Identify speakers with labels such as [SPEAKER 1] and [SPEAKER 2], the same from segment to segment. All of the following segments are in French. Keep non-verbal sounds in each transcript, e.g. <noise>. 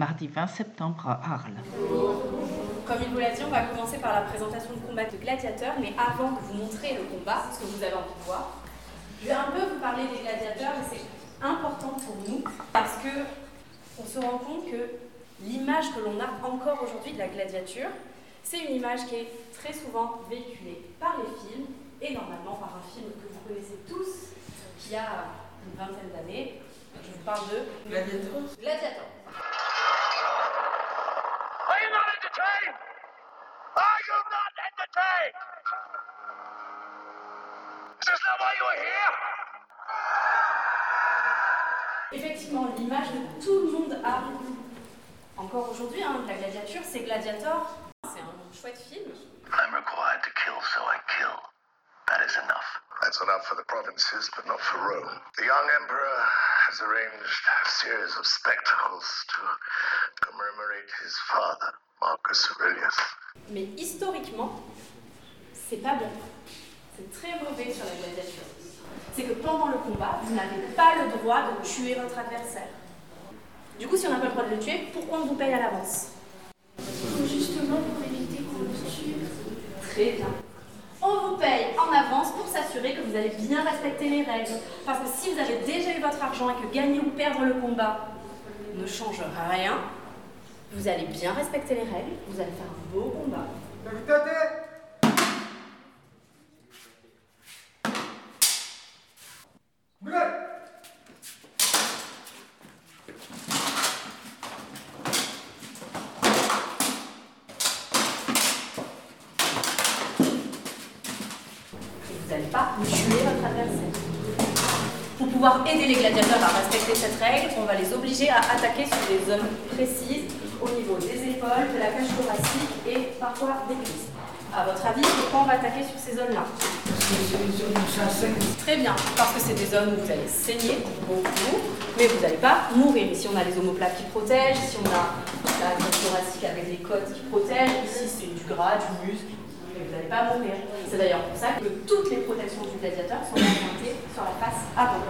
[SPEAKER 1] mardi 20 septembre à Arles.
[SPEAKER 2] Comme il vous l'a dit, on va commencer par la présentation de combat de gladiateurs, mais avant de vous montrer le combat, ce que vous avez envie de voir, je vais un peu vous parler des gladiateurs, et c'est important pour nous parce que on se rend compte que l'image que l'on a encore aujourd'hui de la gladiature, c'est une image qui est très souvent véhiculée par les films et normalement par un film que vous connaissez tous, qui a une vingtaine d'années. Je vous parle de
[SPEAKER 3] Gladiator.
[SPEAKER 2] Gladiator.
[SPEAKER 4] Is this not why you are here?
[SPEAKER 2] Effectivement, l'image que tout le monde a encore aujourd'hui hein, de la gladiature, c'est Gladiator. C'est un chouette film.
[SPEAKER 4] I'm required to kill, so I kill. That is enough.
[SPEAKER 5] That's enough for the provinces, but not for Rome. The young emperor has arranged a series of spectacles to commemorate his father, Marcus Aurelius.
[SPEAKER 2] Mais historiquement, c'est pas bon. C'est très mauvais sur la gladiature. C'est que pendant le combat, vous n'avez pas le droit de tuer votre adversaire. Du coup, si on n'a pas le droit de le tuer, pourquoi on vous paye à l'avance?
[SPEAKER 6] Justement pour éviter qu'on le tue.
[SPEAKER 2] Très bien. On vous paye en avance pour s'assurer que vous allez bien respecter les règles. Parce que si vous avez déjà eu votre argent et que gagner ou perdre le combat ne change rien, vous allez bien respecter les règles, vous allez faire un beau combat. Et vous n'allez pas tuer votre adversaire? Pour pouvoir aider les gladiateurs à respecter cette règle, on va les obliger à attaquer sur des zones précises au niveau des épaules, de la cage thoracique et parfois des cuisses. À votre avis, pourquoi on va attaquer sur ces zones-là? Très bien, parce que c'est des zones où vous allez saigner beaucoup, mais vous n'allez pas mourir. Ici, on a les omoplates qui protègent, ici, on a la cage thoracique avec les côtes qui protègent, ici, c'est du gras, du muscle, mais vous n'allez pas mourir. C'est d'ailleurs pour ça que toutes les protections du gladiateur sont orientées sur la face avant.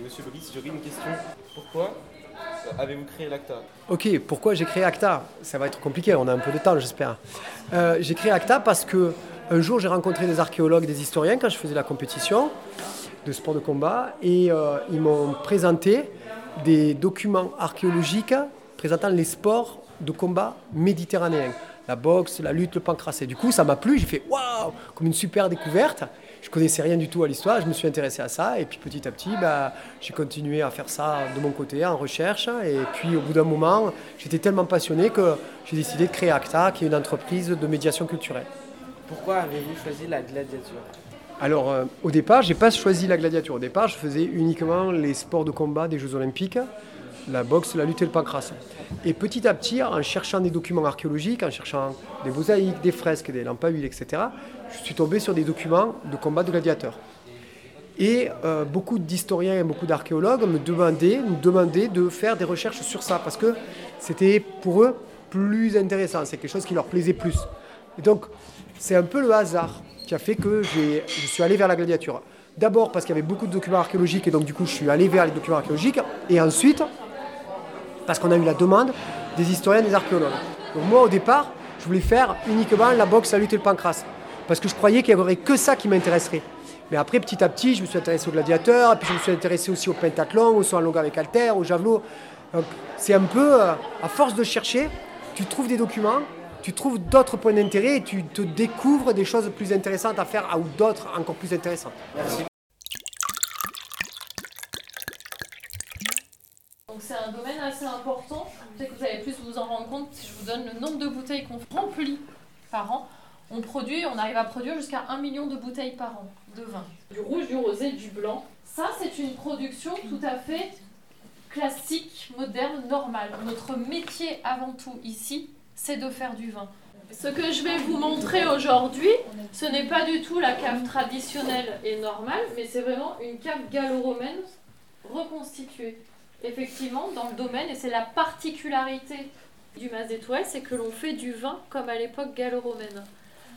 [SPEAKER 7] Monsieur Brice, j'aurais une question. Pourquoi avez-vous créé l'ACTA
[SPEAKER 8] Ok, pourquoi j'ai créé ACTA? Ça va être compliqué, on a un peu de temps, j'espère. Euh, j'ai créé ACTA parce que un jour j'ai rencontré des archéologues, des historiens quand je faisais la compétition de sport de combat et euh, ils m'ont présenté des documents archéologiques présentant les sports de combat méditerranéens. La boxe, la lutte, le pancrace. Du coup, ça m'a plu, j'ai fait waouh, comme une super découverte. Je connaissais rien du tout à l'histoire, je me suis intéressé à ça et puis petit à petit, bah, j'ai continué à faire ça de mon côté en recherche et puis au bout d'un moment, j'étais tellement passionné que j'ai décidé de créer ACTA, qui est une entreprise de médiation culturelle.
[SPEAKER 3] Pourquoi avez-vous choisi la gladiature?
[SPEAKER 8] Alors, euh, au départ, j'ai pas choisi la gladiature. Au départ, je faisais uniquement les sports de combat des Jeux Olympiques, la boxe, la lutte et le pancrace. Et petit à petit, en cherchant des documents archéologiques, en cherchant des mosaïques, des fresques, des lampes à huile, etc., je suis tombé sur des documents de combat de gladiateurs. Et euh, beaucoup d'historiens et beaucoup d'archéologues me demandaient, nous demandaient de faire des recherches sur ça, parce que c'était pour eux plus intéressant, c'est quelque chose qui leur plaisait plus. Et donc, c'est un peu le hasard qui a fait que je suis allé vers la gladiature. D'abord parce qu'il y avait beaucoup de documents archéologiques et donc du coup je suis allé vers les documents archéologiques. Et ensuite parce qu'on a eu la demande des historiens des archéologues. Donc moi au départ je voulais faire uniquement la boxe, la lutte et le pancrace. Parce que je croyais qu'il n'y aurait que ça qui m'intéresserait. Mais après petit à petit je me suis intéressé aux gladiateurs, et puis je me suis intéressé aussi au pentathlon, au saut en longueur avec haltère, au javelot. C'est un peu, euh, à force de chercher, tu trouves des documents, tu trouves d'autres points d'intérêt et tu te découvres des choses plus intéressantes à faire ou d'autres encore plus intéressantes.
[SPEAKER 9] Donc c'est un domaine assez important. Peut-être que vous allez plus vous en rendre compte si je vous donne le nombre de bouteilles qu'on <laughs> remplit par an. On produit, on arrive à produire jusqu'à 1 million de bouteilles par an de vin. Du rouge, du rosé, du blanc. Ça, c'est une production tout à fait classique, moderne, normale. Notre métier avant tout ici, c'est de faire du vin. Ce que je vais vous montrer aujourd'hui, ce n'est pas du tout la cave traditionnelle et normale, mais c'est vraiment une cave gallo-romaine reconstituée. Effectivement, dans le domaine, et c'est la particularité du Mas d'Étoile, c'est que l'on fait du vin comme à l'époque gallo-romaine.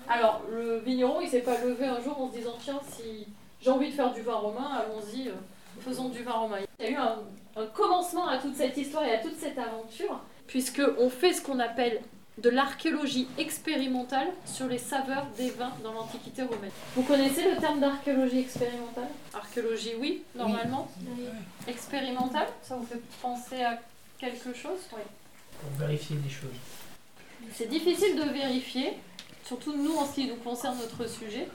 [SPEAKER 9] Alors, le vigneron, il s'est pas levé un jour en se disant tiens, si j'ai envie de faire du vin romain, allons-y, euh, faisons du vin romain. Il y a eu un, un commencement à toute cette histoire et à toute cette aventure, puisque on fait ce qu'on appelle de l'archéologie expérimentale sur les saveurs des vins dans l'Antiquité romaine. Vous connaissez le terme d'archéologie expérimentale? Archéologie, oui, normalement. Expérimentale, ça vous fait penser à quelque chose? Oui.
[SPEAKER 1] Pour vérifier des choses.
[SPEAKER 9] C'est difficile de vérifier, surtout nous en ce qui nous concerne notre sujet,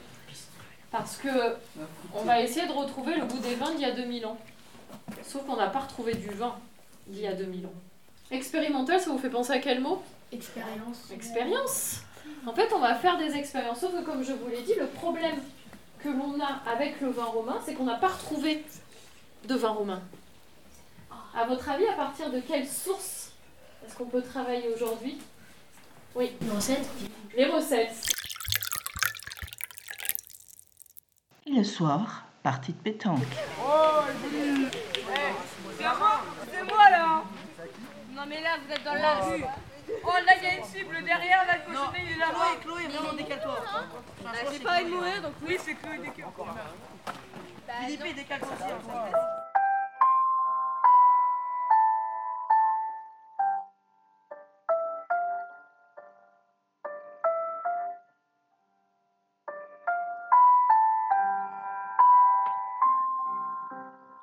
[SPEAKER 9] parce que on va essayer de retrouver le goût des vins d'il y a 2000 ans. Sauf qu'on n'a pas retrouvé du vin d'il y a 2000 ans. Expérimental, ça vous fait penser à quel mot?
[SPEAKER 6] Expérience.
[SPEAKER 9] Expérience. En fait, on va faire des expériences. Sauf que, comme je vous l'ai dit, le problème que l'on a avec le vin romain, c'est qu'on n'a pas retrouvé de vin romain. À votre avis, à partir de quelle source est-ce qu'on peut travailler aujourd'hui? Oui.
[SPEAKER 6] Une recette
[SPEAKER 9] Les recettes.
[SPEAKER 1] Et le soir, partie de pétanque.
[SPEAKER 10] C'est moi là Non mais là vous êtes dans la rue Oh là il y a une cible derrière, là le cochonnet il est là-bas.
[SPEAKER 11] Chloé, vraiment décale-toi.
[SPEAKER 10] Bah, J'ai pas envie de mourir donc oui c'est Chloé décale
[SPEAKER 11] Philippe, décale-toi aussi.